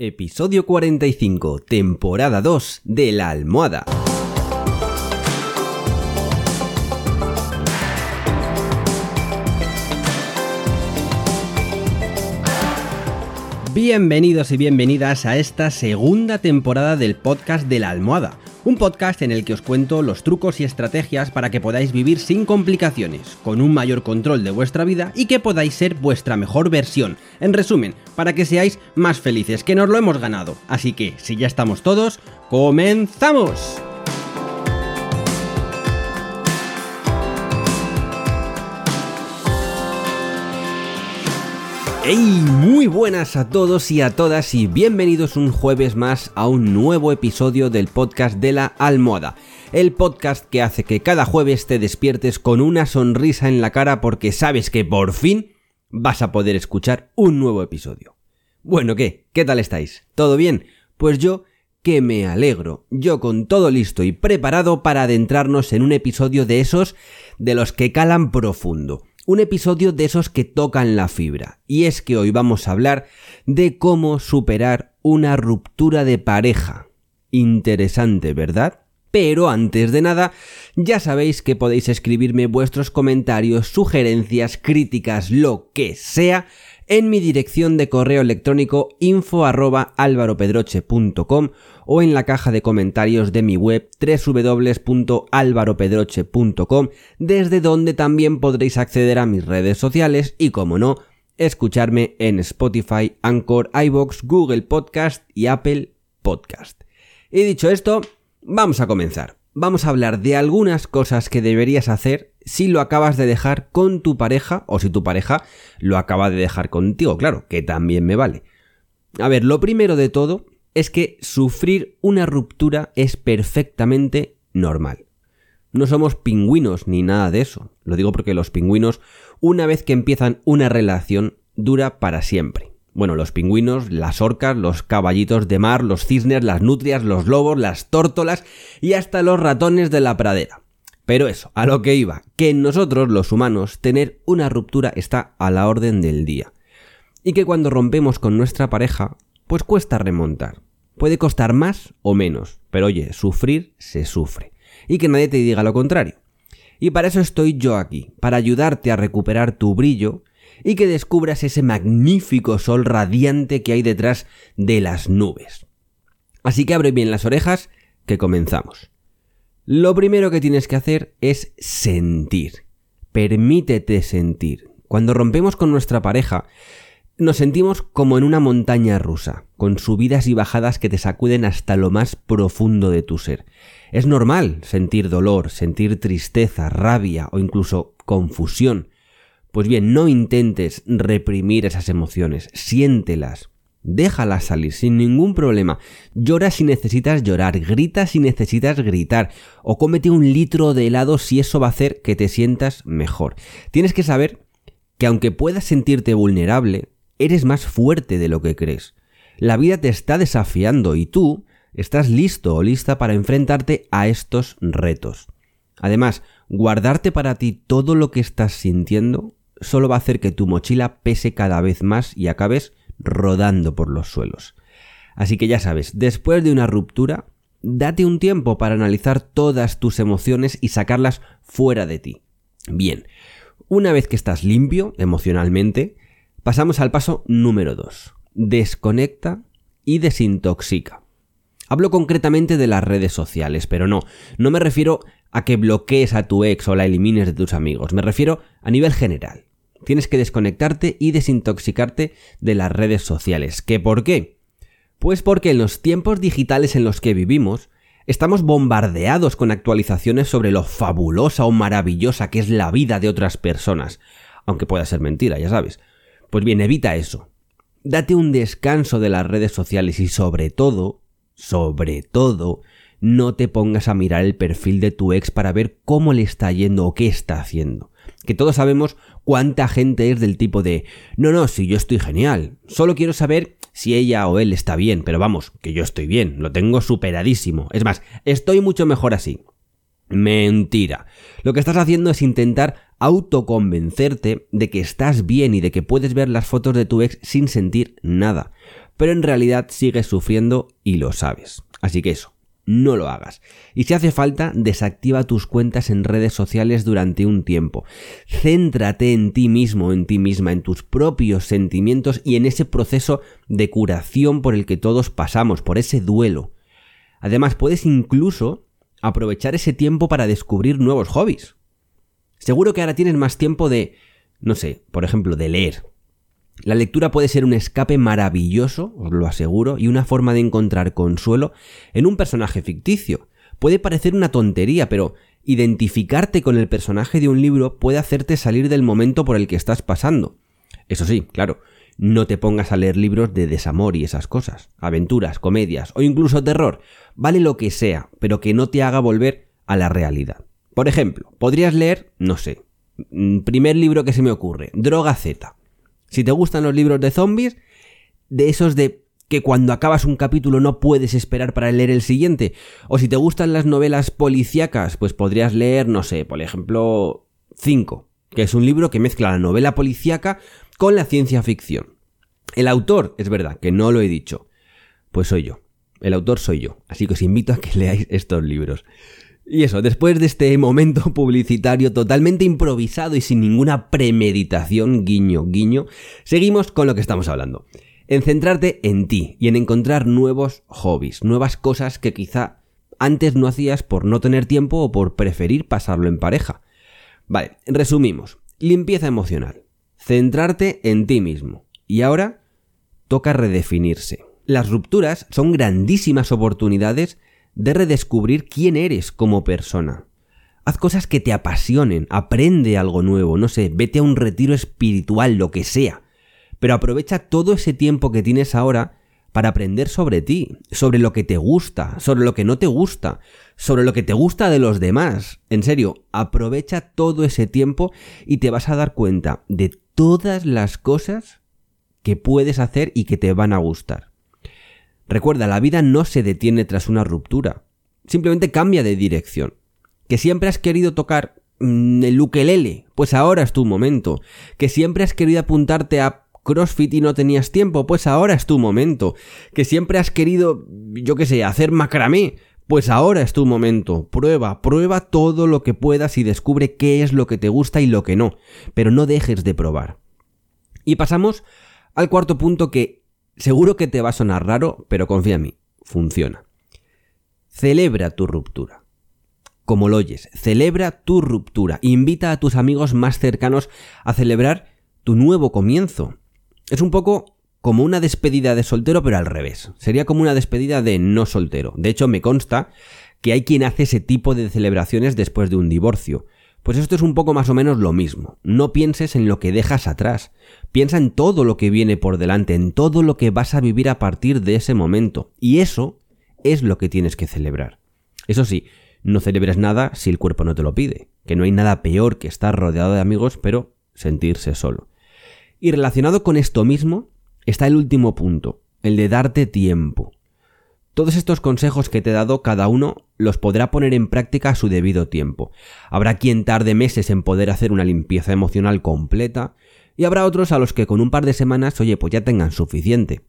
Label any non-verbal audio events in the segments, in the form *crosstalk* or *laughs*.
Episodio 45, temporada 2 de La Almohada. Bienvenidos y bienvenidas a esta segunda temporada del podcast de La Almohada un podcast en el que os cuento los trucos y estrategias para que podáis vivir sin complicaciones, con un mayor control de vuestra vida y que podáis ser vuestra mejor versión. En resumen, para que seáis más felices, que nos lo hemos ganado. Así que, si ya estamos todos, ¡comenzamos! ¡Hey! Muy buenas a todos y a todas y bienvenidos un jueves más a un nuevo episodio del podcast de la almohada. El podcast que hace que cada jueves te despiertes con una sonrisa en la cara porque sabes que por fin vas a poder escuchar un nuevo episodio. Bueno, ¿qué? ¿Qué tal estáis? ¿Todo bien? Pues yo que me alegro, yo con todo listo y preparado para adentrarnos en un episodio de esos de los que calan profundo un episodio de esos que tocan la fibra. Y es que hoy vamos a hablar de cómo superar una ruptura de pareja. Interesante, ¿verdad? Pero antes de nada, ya sabéis que podéis escribirme vuestros comentarios, sugerencias, críticas, lo que sea, en mi dirección de correo electrónico info o en la caja de comentarios de mi web www.alvaropedroche.com desde donde también podréis acceder a mis redes sociales y como no, escucharme en Spotify, Anchor, iBox, Google Podcast y Apple Podcast. Y dicho esto, vamos a comenzar. Vamos a hablar de algunas cosas que deberías hacer si lo acabas de dejar con tu pareja o si tu pareja lo acaba de dejar contigo, claro, que también me vale. A ver, lo primero de todo es que sufrir una ruptura es perfectamente normal. No somos pingüinos ni nada de eso. Lo digo porque los pingüinos, una vez que empiezan una relación, dura para siempre. Bueno, los pingüinos, las orcas, los caballitos de mar, los cisnes, las nutrias, los lobos, las tórtolas y hasta los ratones de la pradera. Pero eso, a lo que iba, que en nosotros los humanos tener una ruptura está a la orden del día. Y que cuando rompemos con nuestra pareja, pues cuesta remontar. Puede costar más o menos, pero oye, sufrir se sufre. Y que nadie te diga lo contrario. Y para eso estoy yo aquí, para ayudarte a recuperar tu brillo y que descubras ese magnífico sol radiante que hay detrás de las nubes. Así que abre bien las orejas, que comenzamos. Lo primero que tienes que hacer es sentir. Permítete sentir. Cuando rompemos con nuestra pareja, nos sentimos como en una montaña rusa, con subidas y bajadas que te sacuden hasta lo más profundo de tu ser. Es normal sentir dolor, sentir tristeza, rabia o incluso confusión. Pues bien, no intentes reprimir esas emociones, siéntelas, déjalas salir sin ningún problema. Llora si necesitas llorar, grita si necesitas gritar, o cómete un litro de helado si eso va a hacer que te sientas mejor. Tienes que saber que aunque puedas sentirte vulnerable, eres más fuerte de lo que crees. La vida te está desafiando y tú estás listo o lista para enfrentarte a estos retos. Además, guardarte para ti todo lo que estás sintiendo solo va a hacer que tu mochila pese cada vez más y acabes rodando por los suelos. Así que ya sabes, después de una ruptura, date un tiempo para analizar todas tus emociones y sacarlas fuera de ti. Bien, una vez que estás limpio emocionalmente, Pasamos al paso número 2. Desconecta y desintoxica. Hablo concretamente de las redes sociales, pero no, no me refiero a que bloquees a tu ex o la elimines de tus amigos, me refiero a nivel general. Tienes que desconectarte y desintoxicarte de las redes sociales. ¿Qué por qué? Pues porque en los tiempos digitales en los que vivimos, estamos bombardeados con actualizaciones sobre lo fabulosa o maravillosa que es la vida de otras personas, aunque pueda ser mentira, ya sabes. Pues bien, evita eso. Date un descanso de las redes sociales y sobre todo, sobre todo, no te pongas a mirar el perfil de tu ex para ver cómo le está yendo o qué está haciendo. Que todos sabemos cuánta gente es del tipo de no, no, si yo estoy genial, solo quiero saber si ella o él está bien, pero vamos, que yo estoy bien, lo tengo superadísimo. Es más, estoy mucho mejor así. Mentira. Lo que estás haciendo es intentar autoconvencerte de que estás bien y de que puedes ver las fotos de tu ex sin sentir nada. pero en realidad sigues sufriendo y lo sabes. Así que eso, no lo hagas. Y si hace falta, desactiva tus cuentas en redes sociales durante un tiempo. Céntrate en ti mismo, en ti misma, en tus propios sentimientos y en ese proceso de curación por el que todos pasamos, por ese duelo. Además, puedes incluso aprovechar ese tiempo para descubrir nuevos hobbies. Seguro que ahora tienes más tiempo de, no sé, por ejemplo, de leer, la lectura puede ser un escape maravilloso, os lo aseguro, y una forma de encontrar consuelo en un personaje ficticio. Puede parecer una tontería, pero identificarte con el personaje de un libro puede hacerte salir del momento por el que estás pasando. Eso sí, claro, no te pongas a leer libros de desamor y esas cosas, aventuras, comedias o incluso terror, vale lo que sea, pero que no te haga volver a la realidad. Por ejemplo, podrías leer, no sé, mm, primer libro que se me ocurre, Droga Z. Si te gustan los libros de zombies, de esos de que cuando acabas un capítulo no puedes esperar para leer el siguiente. O si te gustan las novelas policíacas, pues podrías leer, no sé, por ejemplo, 5, que es un libro que mezcla la novela policíaca con la ciencia ficción. El autor, es verdad, que no lo he dicho, pues soy yo. El autor soy yo, así que os invito a que *laughs* leáis estos libros. Y eso, después de este momento *laughs* publicitario totalmente improvisado y sin ninguna premeditación, guiño, guiño, seguimos con lo que estamos hablando. En centrarte en ti y en encontrar nuevos hobbies, nuevas cosas que quizá antes no hacías por no tener tiempo o por preferir pasarlo en pareja. Vale, resumimos. Limpieza emocional. Centrarte en ti mismo. Y ahora toca redefinirse. Las rupturas son grandísimas oportunidades de redescubrir quién eres como persona. Haz cosas que te apasionen, aprende algo nuevo, no sé, vete a un retiro espiritual, lo que sea. Pero aprovecha todo ese tiempo que tienes ahora para aprender sobre ti, sobre lo que te gusta, sobre lo que no te gusta, sobre lo que te gusta de los demás. En serio, aprovecha todo ese tiempo y te vas a dar cuenta de todas las cosas que puedes hacer y que te van a gustar. Recuerda, la vida no se detiene tras una ruptura. Simplemente cambia de dirección. Que siempre has querido tocar mm, el ukelele, pues ahora es tu momento. Que siempre has querido apuntarte a CrossFit y no tenías tiempo, pues ahora es tu momento. Que siempre has querido, yo qué sé, hacer macramé, pues ahora es tu momento. Prueba, prueba todo lo que puedas y descubre qué es lo que te gusta y lo que no. Pero no dejes de probar. Y pasamos al cuarto punto que Seguro que te va a sonar raro, pero confía en mí, funciona. Celebra tu ruptura. Como lo oyes, celebra tu ruptura. Invita a tus amigos más cercanos a celebrar tu nuevo comienzo. Es un poco como una despedida de soltero, pero al revés. Sería como una despedida de no soltero. De hecho, me consta que hay quien hace ese tipo de celebraciones después de un divorcio. Pues esto es un poco más o menos lo mismo. No pienses en lo que dejas atrás. Piensa en todo lo que viene por delante, en todo lo que vas a vivir a partir de ese momento. Y eso es lo que tienes que celebrar. Eso sí, no celebres nada si el cuerpo no te lo pide, que no hay nada peor que estar rodeado de amigos, pero sentirse solo. Y relacionado con esto mismo está el último punto, el de darte tiempo. Todos estos consejos que te he dado, cada uno los podrá poner en práctica a su debido tiempo. Habrá quien tarde meses en poder hacer una limpieza emocional completa, y habrá otros a los que con un par de semanas, oye, pues ya tengan suficiente.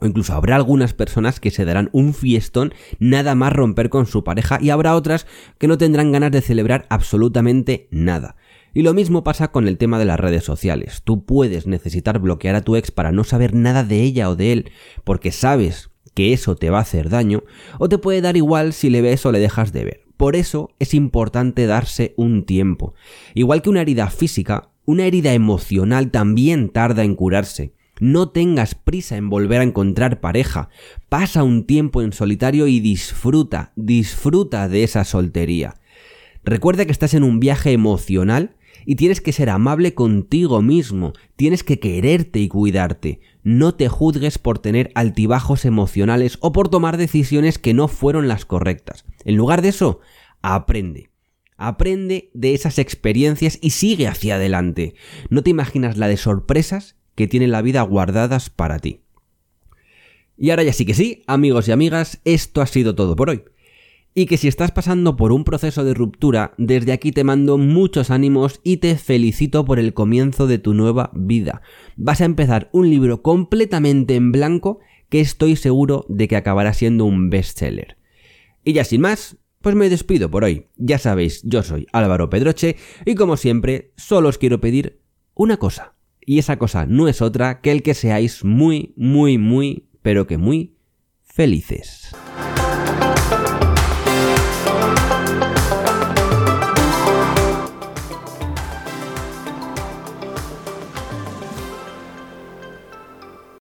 O incluso habrá algunas personas que se darán un fiestón nada más romper con su pareja y habrá otras que no tendrán ganas de celebrar absolutamente nada. Y lo mismo pasa con el tema de las redes sociales. Tú puedes necesitar bloquear a tu ex para no saber nada de ella o de él, porque sabes que eso te va a hacer daño, o te puede dar igual si le ves o le dejas de ver. Por eso es importante darse un tiempo. Igual que una herida física, una herida emocional también tarda en curarse. No tengas prisa en volver a encontrar pareja. Pasa un tiempo en solitario y disfruta, disfruta de esa soltería. Recuerda que estás en un viaje emocional y tienes que ser amable contigo mismo, tienes que quererte y cuidarte. No te juzgues por tener altibajos emocionales o por tomar decisiones que no fueron las correctas. En lugar de eso, aprende. Aprende de esas experiencias y sigue hacia adelante. No te imaginas la de sorpresas que tiene la vida guardadas para ti. Y ahora ya sí que sí, amigos y amigas, esto ha sido todo por hoy y que si estás pasando por un proceso de ruptura, desde aquí te mando muchos ánimos y te felicito por el comienzo de tu nueva vida. Vas a empezar un libro completamente en blanco que estoy seguro de que acabará siendo un bestseller. Y ya sin más, pues me despido por hoy. Ya sabéis, yo soy Álvaro Pedroche y como siempre, solo os quiero pedir una cosa. Y esa cosa no es otra que el que seáis muy, muy, muy, pero que muy felices.